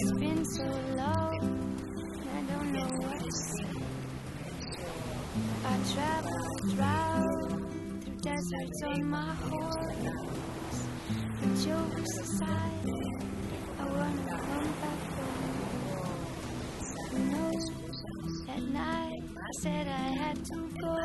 It's been so long, I don't know what to say. I traveled, traveled through deserts on my horse. But jokes aside, I wanna come back home. You know, that night I said I had to go.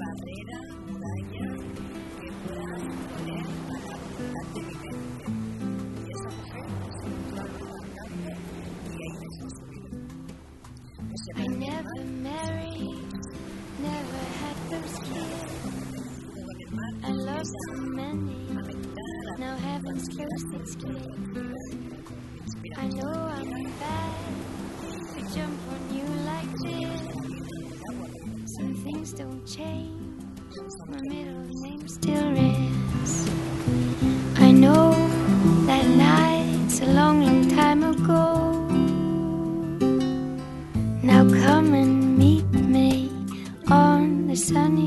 barrera, muralla, que puedan poner para la televisión. I never married, never had those kids. I loved so many, now heaven's close its gate. I know I'm bad to jump on you like this. Some things don't change, my middle name still is. sun